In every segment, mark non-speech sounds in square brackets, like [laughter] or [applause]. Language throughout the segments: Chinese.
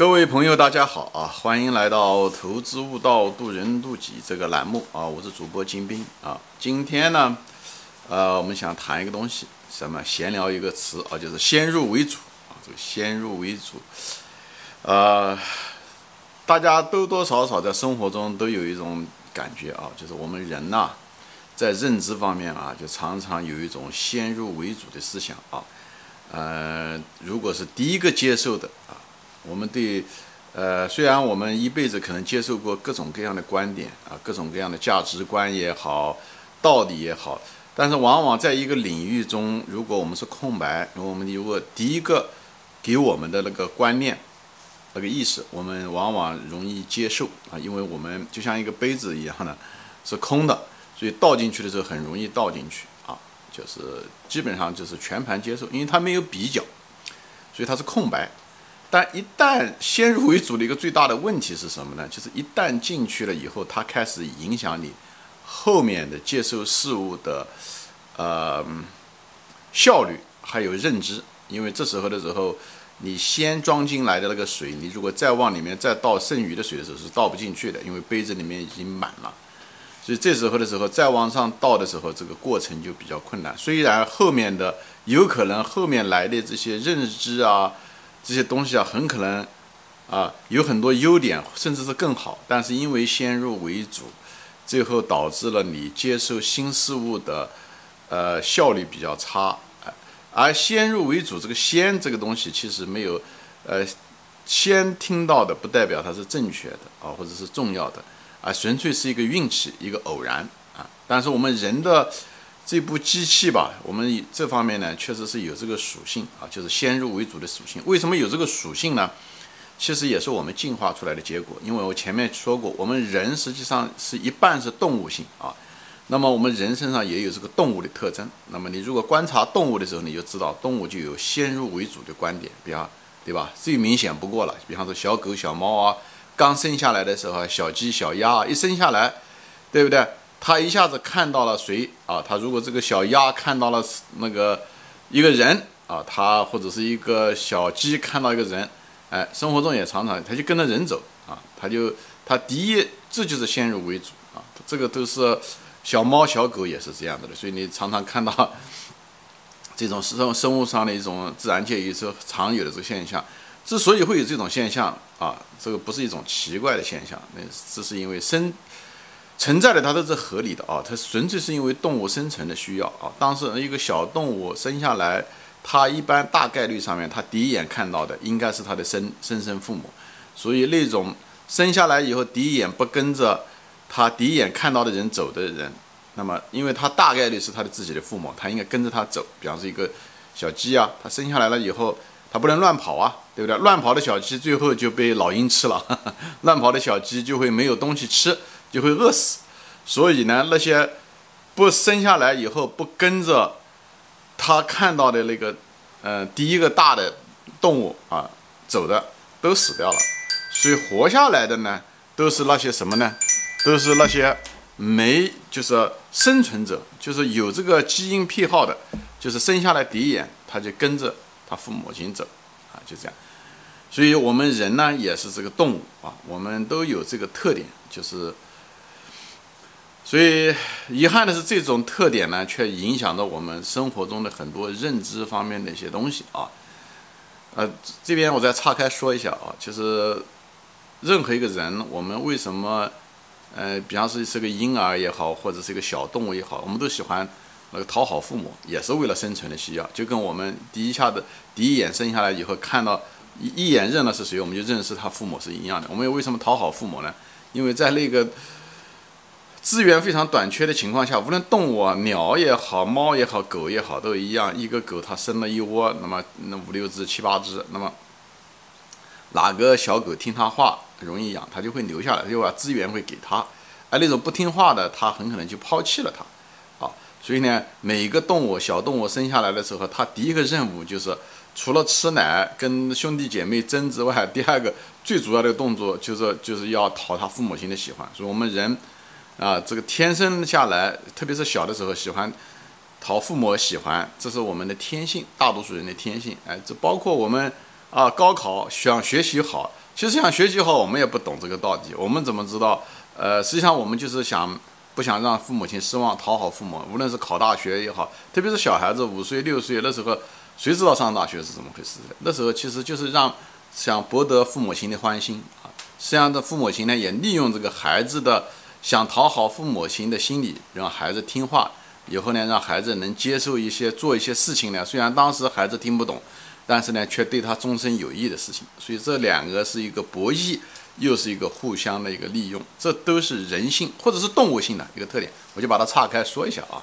各位朋友，大家好啊！欢迎来到《投资悟道，渡人渡己》这个栏目啊！我是主播金兵啊。今天呢，呃，我们想谈一个东西，什么？闲聊一个词啊，就是先入为主啊。这个先入为主，呃，大家多多少少在生活中都有一种感觉啊，就是我们人呐，在认知方面啊，就常常有一种先入为主的思想啊。呃，如果是第一个接受的。我们对，呃，虽然我们一辈子可能接受过各种各样的观点啊，各种各样的价值观也好，道理也好，但是往往在一个领域中，如果我们是空白，我们如果第一个给我们的那个观念、那个意识，我们往往容易接受啊，因为我们就像一个杯子一样呢，是空的，所以倒进去的时候很容易倒进去啊，就是基本上就是全盘接受，因为它没有比较，所以它是空白。但一旦先入为主的一个最大的问题是什么呢？就是一旦进去了以后，它开始影响你后面的接受事物的呃效率还有认知。因为这时候的时候，你先装进来的那个水，你如果再往里面再倒剩余的水的时候是倒不进去的，因为杯子里面已经满了。所以这时候的时候再往上倒的时候，这个过程就比较困难。虽然后面的有可能后面来的这些认知啊。这些东西啊，很可能啊有很多优点，甚至是更好，但是因为先入为主，最后导致了你接受新事物的呃效率比较差。而先入为主这个“先”这个东西，其实没有呃先听到的，不代表它是正确的啊，或者是重要的啊，纯粹是一个运气，一个偶然啊。但是我们人的。这部机器吧，我们这方面呢，确实是有这个属性啊，就是先入为主的属性。为什么有这个属性呢？其实也是我们进化出来的结果。因为我前面说过，我们人实际上是一半是动物性啊。那么我们人身上也有这个动物的特征。那么你如果观察动物的时候，你就知道动物就有先入为主的观点，比方对吧？最明显不过了。比方说小狗、小猫啊，刚生下来的时候，小鸡、小鸭一生下来，对不对？他一下子看到了谁啊？他如果这个小鸭看到了那个一个人啊，他或者是一个小鸡看到一个人，哎，生活中也常常他就跟着人走啊，他就他第一这就是先入为主啊，这个都是小猫小狗也是这样的的，所以你常常看到 [laughs] 这种生生物上的一种自然界一是常有的这个现象。之所以会有这种现象啊，这个不是一种奇怪的现象，那这是因为生。存在的它都是合理的啊，它纯粹是因为动物生存的需要啊。当时一个小动物生下来，它一般大概率上面，它第一眼看到的应该是它的生生身父母，所以那种生下来以后第一眼不跟着它第一眼看到的人走的人，那么因为它大概率是它的自己的父母，它应该跟着它走。比方说一个小鸡啊，它生下来了以后，它不能乱跑啊，对不对？乱跑的小鸡最后就被老鹰吃了，[laughs] 乱跑的小鸡就会没有东西吃。就会饿死，所以呢，那些不生下来以后不跟着他看到的那个，嗯，第一个大的动物啊走的都死掉了，所以活下来的呢，都是那些什么呢？都是那些没就是生存者，就是有这个基因癖好的，就是生下来第一眼他就跟着他父母亲走，啊，就这样。所以我们人呢也是这个动物啊，我们都有这个特点，就是。所以遗憾的是，这种特点呢，却影响到我们生活中的很多认知方面的一些东西啊。呃，这边我再岔开说一下啊，就是任何一个人，我们为什么，呃，比方说是个婴儿也好，或者是一个小动物也好，我们都喜欢那个讨好父母，也是为了生存的需要。就跟我们第一下子第一眼生下来以后看到一一眼认了是谁，我们就认识他父母是一样的。我们又为什么讨好父母呢？因为在那个。资源非常短缺的情况下，无论动物啊，鸟也好，猫也好，狗也好，都一样。一个狗它生了一窝，那么那五六只、七八只，那么哪个小狗听它话，容易养，它就会留下来，就把资源会给它。而那种不听话的，它很可能就抛弃了它。啊，所以呢，每一个动物小动物生下来的时候，它第一个任务就是除了吃奶、跟兄弟姐妹争之外，第二个最主要的动作就是就是要讨他父母亲的喜欢。所以我们人。啊，这个天生下来，特别是小的时候喜欢讨父母喜欢，这是我们的天性，大多数人的天性。哎，这包括我们啊，高考想学习好，其实想学习好，我们也不懂这个道理。我们怎么知道？呃，实际上我们就是想不想让父母亲失望，讨好父母。无论是考大学也好，特别是小孩子五岁六岁那时候，谁知道上大学是怎么回事？那时候其实就是让想博得父母亲的欢心啊。实际上，这父母亲呢也利用这个孩子的想讨好父母亲的心理，让孩子听话，以后呢让孩子能接受一些做一些事情呢。虽然当时孩子听不懂。但是呢，却对他终身有益的事情，所以这两个是一个博弈，又是一个互相的一个利用，这都是人性或者是动物性的一个特点。我就把它岔开说一下啊。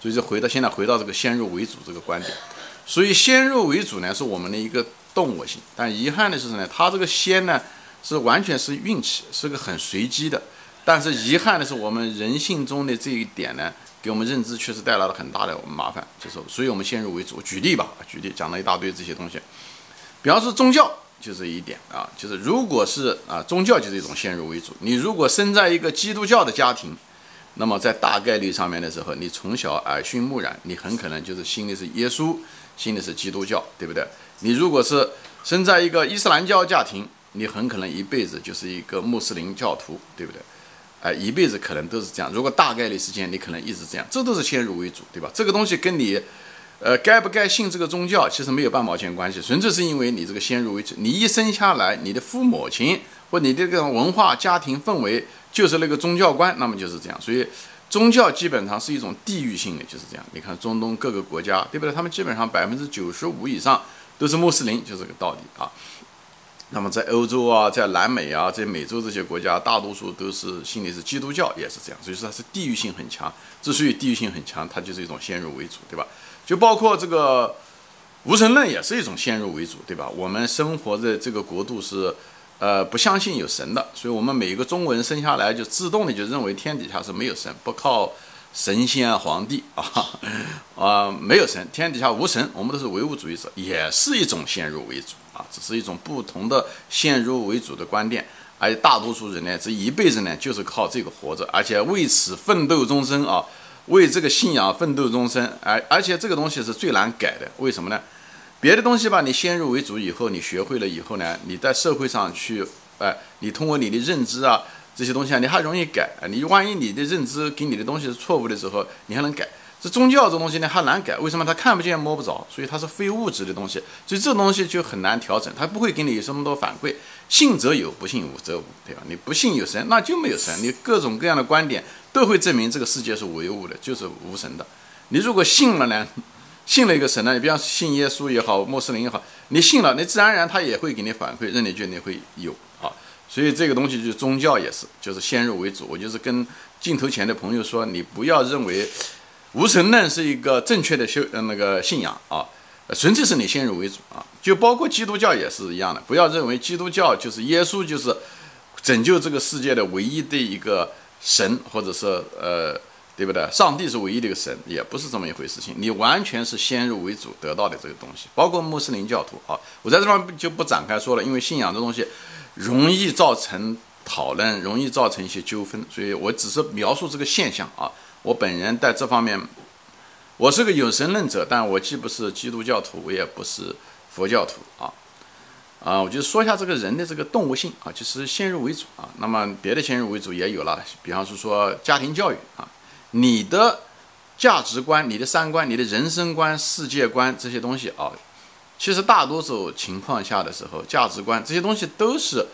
所以就回到现在回到这个先入为主这个观点。所以先入为主呢是我们的一个动物性，但遗憾的是什么呢，它这个先呢是完全是运气，是个很随机的。但是遗憾的是我们人性中的这一点呢。给我们认知确实带来了很大的麻烦，就是，所以我们先入为主。举例吧，举例讲了一大堆这些东西，比方说宗教就这一点啊，就是如果是啊，宗教就是一种先入为主。你如果生在一个基督教的家庭，那么在大概率上面的时候，你从小耳熏目染，你很可能就是信的是耶稣，信的是基督教，对不对？你如果是生在一个伊斯兰教家庭，你很可能一辈子就是一个穆斯林教徒，对不对？哎，一辈子可能都是这样。如果大概率事件，你可能一直这样，这都是先入为主，对吧？这个东西跟你，呃，该不该信这个宗教，其实没有半毛钱关系，纯粹是因为你这个先入为主。你一生下来，你的父母亲或你的这个文化家庭氛围就是那个宗教观，那么就是这样。所以，宗教基本上是一种地域性的，就是这样。你看中东各个国家，对不对？他们基本上百分之九十五以上都是穆斯林，就这个道理啊。那么在欧洲啊，在南美啊，在美洲这些国家，大多数都是信的是基督教，也是这样，所以说它是地域性很强。之所以地域性很强，它就是一种先入为主，对吧？就包括这个无神论也是一种先入为主，对吧？我们生活在这个国度是，呃，不相信有神的，所以我们每一个中国人生下来就自动的就认为天底下是没有神，不靠。神仙皇帝啊 [laughs] 啊，没有神，天底下无神，我们都是唯物主义者，也是一种先入为主啊，只是一种不同的先入为主的观点。而且大多数人呢，这一辈子呢就是靠这个活着，而且为此奋斗终身啊，为这个信仰奋斗终身。而而且这个东西是最难改的，为什么呢？别的东西吧，你先入为主以后，你学会了以后呢，你在社会上去，哎，你通过你的认知啊。这些东西啊，你还容易改！你万一你的认知给你的东西是错误的时候，你还能改。这宗教这东西呢，还难改，为什么？它看不见摸不着，所以它是非物质的东西，所以这东西就很难调整，它不会给你有这么多反馈。信则有，不信无则无，对吧？你不信有神，那就没有神。你各种各样的观点都会证明这个世界是唯物的，就是无神的。你如果信了呢，[laughs] 信了一个神呢，你比方信耶稣也好，穆斯林也好，你信了，你自然而然他也会给你反馈，让你觉得你会有啊。所以这个东西就是宗教也是，就是先入为主。我就是跟镜头前的朋友说，你不要认为无神论是一个正确的修呃那个信仰啊，纯粹是你先入为主啊。就包括基督教也是一样的，不要认为基督教就是耶稣就是拯救这个世界的唯一的一个神，或者是呃对不对？上帝是唯一的一个神，也不是这么一回事。情你完全是先入为主得到的这个东西，包括穆斯林教徒啊，我在这方就不展开说了，因为信仰这东西。容易造成讨论，容易造成一些纠纷，所以我只是描述这个现象啊。我本人在这方面，我是个有神论者，但我既不是基督教徒，我也不是佛教徒啊。啊，我就说一下这个人的这个动物性啊，就是先入为主啊。那么别的先入为主也有了，比方说说家庭教育啊，你的价值观、你的三观、你的人生观、世界观这些东西啊。其实大多数情况下的时候，价值观这些东西都是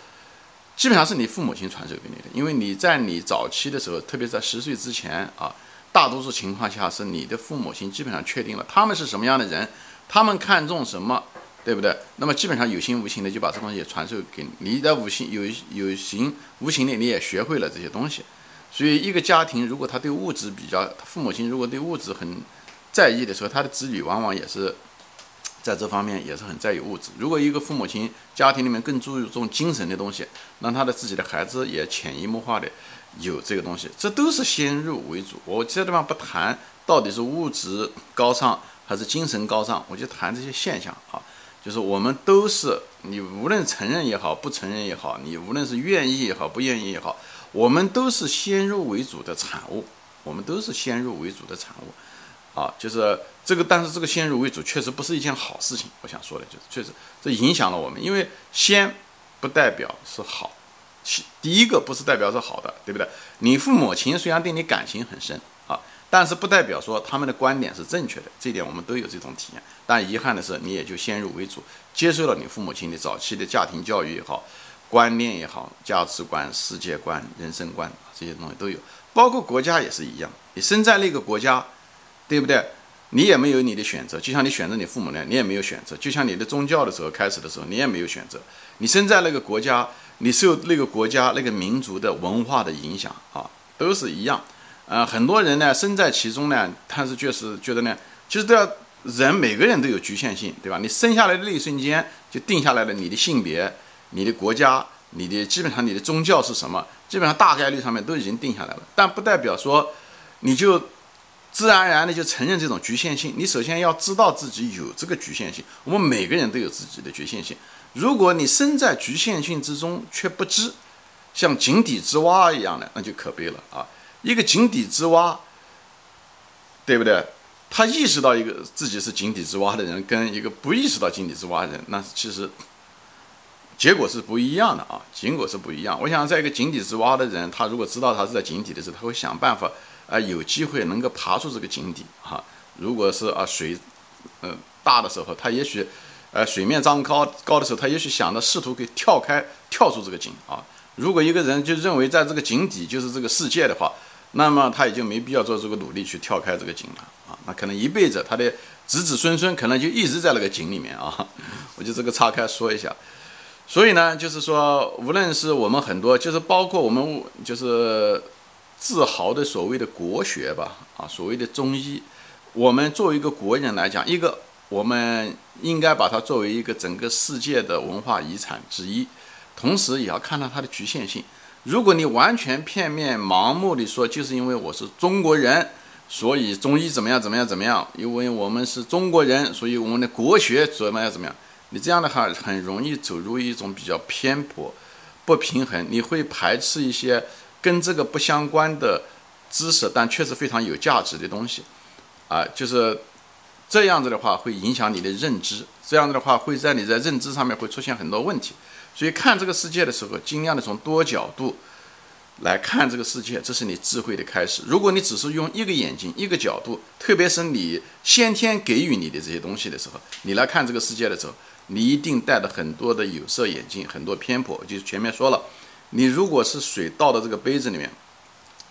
基本上是你父母亲传授给你的。因为你在你早期的时候，特别在十岁之前啊，大多数情况下是你的父母亲基本上确定了他们是什么样的人，他们看重什么，对不对？那么基本上有形无形的就把这东西传授给你，你的无形有有形无形的你也学会了这些东西。所以一个家庭如果他对物质比较，父母亲如果对物质很在意的时候，他的子女往往也是。在这方面也是很在意物质。如果一个父母亲家庭里面更注重精神的东西，让他的自己的孩子也潜移默化的有这个东西，这都是先入为主。我这地方不谈到底是物质高尚还是精神高尚，我就谈这些现象啊，就是我们都是你无论承认也好，不承认也好，你无论是愿意也好，不愿意也好，我们都是先入为主的产物，我们都是先入为主的产物。啊，就是这个，但是这个先入为主确实不是一件好事情。我想说的就是，确实这影响了我们，因为先不代表是好。第一个不是代表是好的，对不对？你父母亲虽然对你感情很深啊，但是不代表说他们的观点是正确的。这一点我们都有这种体验。但遗憾的是，你也就先入为主，接受了你父母亲的早期的家庭教育也好，观念也好，价值观、世界观、人生观这些东西都有。包括国家也是一样，你生在那个国家，对不对？你也没有你的选择，就像你选择你父母那样，你也没有选择。就像你的宗教的时候开始的时候，你也没有选择。你生在那个国家，你受那个国家那个民族的文化的影响啊，都是一样。呃，很多人呢，身在其中呢，他是确实觉得呢，其实都要人每个人都有局限性，对吧？你生下来的那一瞬间就定下来了你的性别、你的国家、你的基本上你的宗教是什么，基本上大概率上面都已经定下来了。但不代表说你就。自然而然的就承认这种局限性。你首先要知道自己有这个局限性。我们每个人都有自己的局限性。如果你身在局限性之中却不知，像井底之蛙一样的，那就可悲了啊！一个井底之蛙，对不对？他意识到一个自己是井底之蛙的人，跟一个不意识到井底之蛙的人，那其实结果是不一样的啊！结果是不一样。我想，在一个井底之蛙的人，他如果知道他是在井底的时候，他会想办法。啊，有机会能够爬出这个井底哈。如果是啊水，嗯大的时候，他也许，呃水面涨高高的时候，他也许想着试图可以跳开跳出这个井啊。如果一个人就认为在这个井底就是这个世界的话，那么他也就没必要做这个努力去跳开这个井了啊。那可能一辈子他的子子孙孙可能就一直在那个井里面啊。[laughs] 我就这个岔开说一下。所以呢，就是说，无论是我们很多，就是包括我们就是。自豪的所谓的国学吧，啊，所谓的中医，我们作为一个国人来讲，一个我们应该把它作为一个整个世界的文化遗产之一，同时也要看到它的局限性。如果你完全片面、盲目的说，就是因为我是中国人，所以中医怎么样怎么样怎么样，因为我们是中国人，所以我们的国学怎么样怎么样，你这样的话很容易走入一种比较偏颇、不平衡，你会排斥一些。跟这个不相关的知识，但确实非常有价值的东西，啊，就是这样子的话，会影响你的认知。这样子的话，会在你在认知上面会出现很多问题。所以看这个世界的时候，尽量的从多角度来看这个世界，这是你智慧的开始。如果你只是用一个眼睛、一个角度，特别是你先天给予你的这些东西的时候，你来看这个世界的时候，你一定戴着很多的有色眼镜，很多偏颇。就是前面说了。你如果是水倒到这个杯子里面，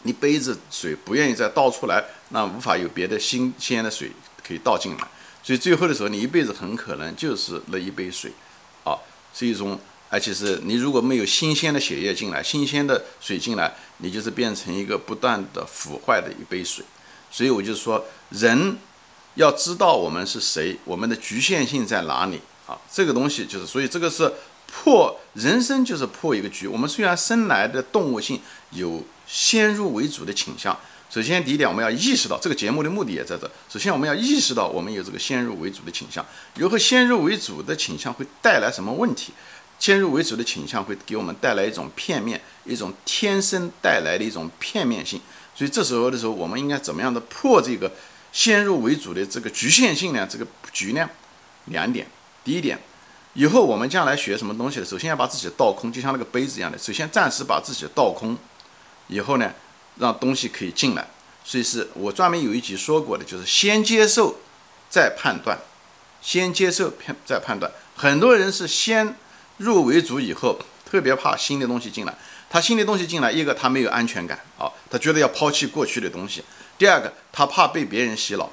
你杯子水不愿意再倒出来，那无法有别的新鲜的水可以倒进来，所以最后的时候，你一辈子很可能就是那一杯水，啊，是一种，而且是你如果没有新鲜的血液进来，新鲜的水进来，你就是变成一个不断的腐坏的一杯水，所以我就说，人要知道我们是谁，我们的局限性在哪里。啊，这个东西就是，所以这个是。破人生就是破一个局。我们虽然生来的动物性有先入为主的倾向，首先第一点，我们要意识到这个节目的目的也在这。首先，我们要意识到我们有这个先入为主的倾向。如何先入为主的倾向会带来什么问题？先入为主的倾向会给我们带来一种片面，一种天生带来的一种片面性。所以这时候的时候，我们应该怎么样的破这个先入为主的这个局限性呢？这个局呢？两点。第一点。以后我们将来学什么东西，首先要把自己倒空，就像那个杯子一样的。首先暂时把自己倒空，以后呢，让东西可以进来。所以是我专门有一集说过的，就是先接受，再判断。先接受，判再判断。很多人是先入为主，以后特别怕新的东西进来。他新的东西进来，一个他没有安全感啊，他觉得要抛弃过去的东西。第二个，他怕被别人洗脑。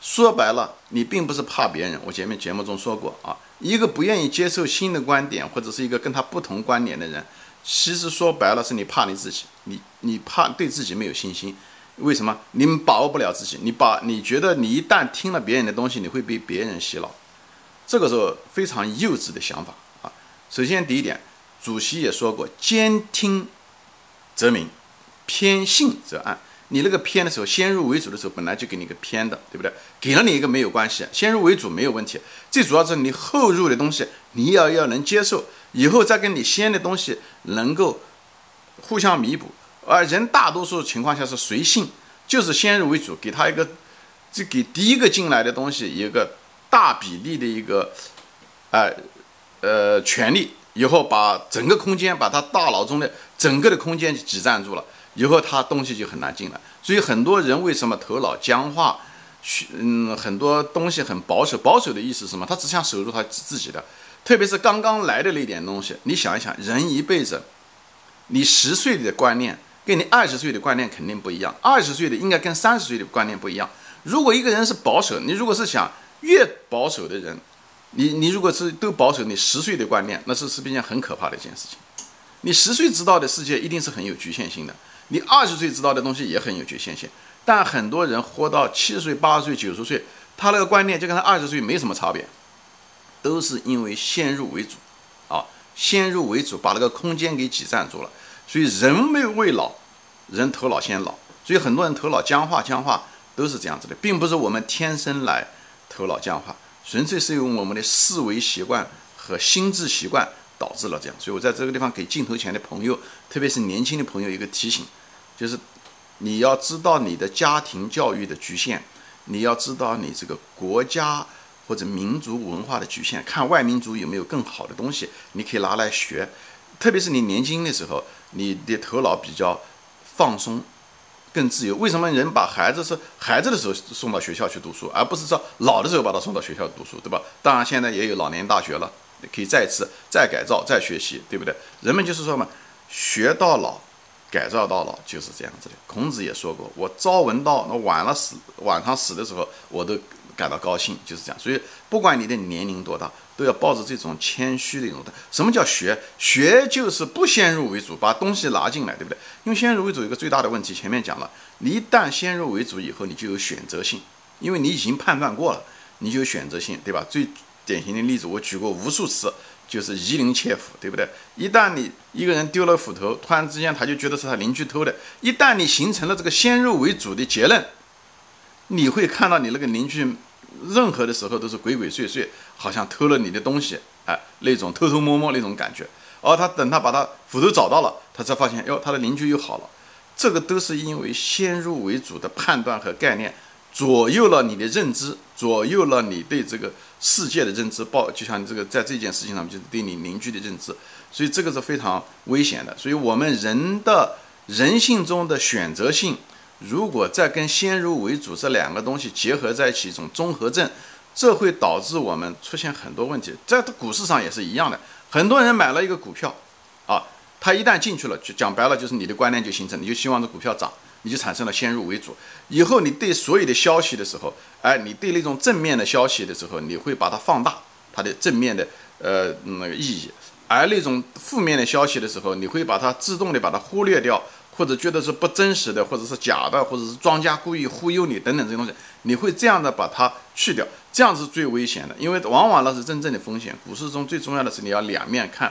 说白了，你并不是怕别人。我前面节目中说过啊。一个不愿意接受新的观点，或者是一个跟他不同观点的人，其实说白了是你怕你自己，你你怕对自己没有信心。为什么？你们把握不了自己，你把你觉得你一旦听了别人的东西，你会被别人洗脑，这个时候非常幼稚的想法啊。首先第一点，主席也说过，兼听则明，偏信则暗。你那个偏的时候，先入为主的时候，本来就给你一个偏的，对不对？给了你一个没有关系，先入为主没有问题。最主要是你后入的东西，你要要能接受，以后再跟你先的东西能够互相弥补。而人大多数情况下是随性，就是先入为主，给他一个，这给第一个进来的东西一个大比例的一个，哎，呃，权利。以后把整个空间，把他大脑中的整个的空间挤占住了，以后他东西就很难进来。所以很多人为什么头脑僵化，嗯，很多东西很保守。保守的意思是什么？他只想守住他自己的，特别是刚刚来的那点东西。你想一想，人一辈子，你十岁的观念跟你二十岁的观念肯定不一样，二十岁的应该跟三十岁的观念不一样。如果一个人是保守，你如果是想越保守的人。你你如果是都保守你十岁的观念，那是是一件很可怕的一件事情。你十岁知道的世界一定是很有局限性的，你二十岁知道的东西也很有局限性。但很多人活到七十岁、八十岁、九十岁，他那个观念就跟他二十岁没什么差别，都是因为先入为主啊，先入为主把那个空间给挤占住了。所以人未未老，人头脑先老。所以很多人头脑僵化僵化都是这样子的，并不是我们天生来头脑僵化。纯粹是由我们的思维习惯和心智习惯导致了这样，所以我在这个地方给镜头前的朋友，特别是年轻的朋友一个提醒，就是你要知道你的家庭教育的局限，你要知道你这个国家或者民族文化的局限，看外民族有没有更好的东西，你可以拿来学。特别是你年轻的时候，你的头脑比较放松。更自由？为什么人把孩子是孩子的时候送到学校去读书，而不是说老的时候把他送到学校读书，对吧？当然，现在也有老年大学了，可以再次再改造、再学习，对不对？人们就是说嘛，学到老，改造到老，就是这样子的。孔子也说过：“我朝闻道，那晚了死，晚上死的时候，我都。”感到高兴就是这样，所以不管你的年龄多大，都要抱着这种谦虚的一种。什么叫学？学就是不先入为主，把东西拿进来，对不对？因为先入为主一个最大的问题，前面讲了，你一旦先入为主以后，你就有选择性，因为你已经判断过了，你就有选择性，对吧？最典型的例子我举过无数次，就是夷陵窃斧，对不对？一旦你一个人丢了斧头，突然之间他就觉得是他邻居偷的，一旦你形成了这个先入为主的结论，你会看到你那个邻居。任何的时候都是鬼鬼祟祟，好像偷了你的东西，哎，那种偷偷摸摸那种感觉。而他等他把他斧头找到了，他才发现，哟，他的邻居又好了。这个都是因为先入为主的判断和概念，左右了你的认知，左右了你对这个世界的认知。报就像这个在这件事情上，就是对你邻居的认知，所以这个是非常危险的。所以我们人的人性中的选择性。如果再跟先入为主这两个东西结合在一起，一种综合症，这会导致我们出现很多问题。在股市上也是一样的，很多人买了一个股票，啊，他一旦进去了，就讲白了就是你的观念就形成，你就希望这股票涨，你就产生了先入为主。以后你对所有的消息的时候，哎，你对那种正面的消息的时候，你会把它放大它的正面的呃那个意义，而那种负面的消息的时候，你会把它自动的把它忽略掉。或者觉得是不真实的，或者是假的，或者是庄家故意忽悠你等等这些东西，你会这样的把它去掉，这样是最危险的，因为往往那是真正的风险。股市中最重要的是你要两面看，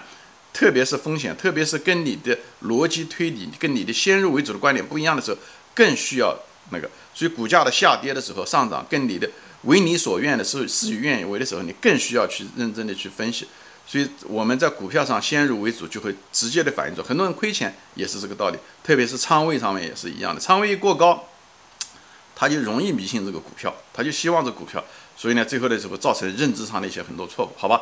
特别是风险，特别是跟你的逻辑推理、跟你的先入为主的观点不一样的时候，更需要那个。所以股价的下跌的时候，上涨跟你的为你所愿的时候，事与愿违的时候，你更需要去认真的去分析。所以我们在股票上先入为主，就会直接的反映出很多人亏钱也是这个道理，特别是仓位上面也是一样的，仓位一过高，他就容易迷信这个股票，他就希望这股票，所以呢，最后的时候造成认知上的一些很多错误，好吧？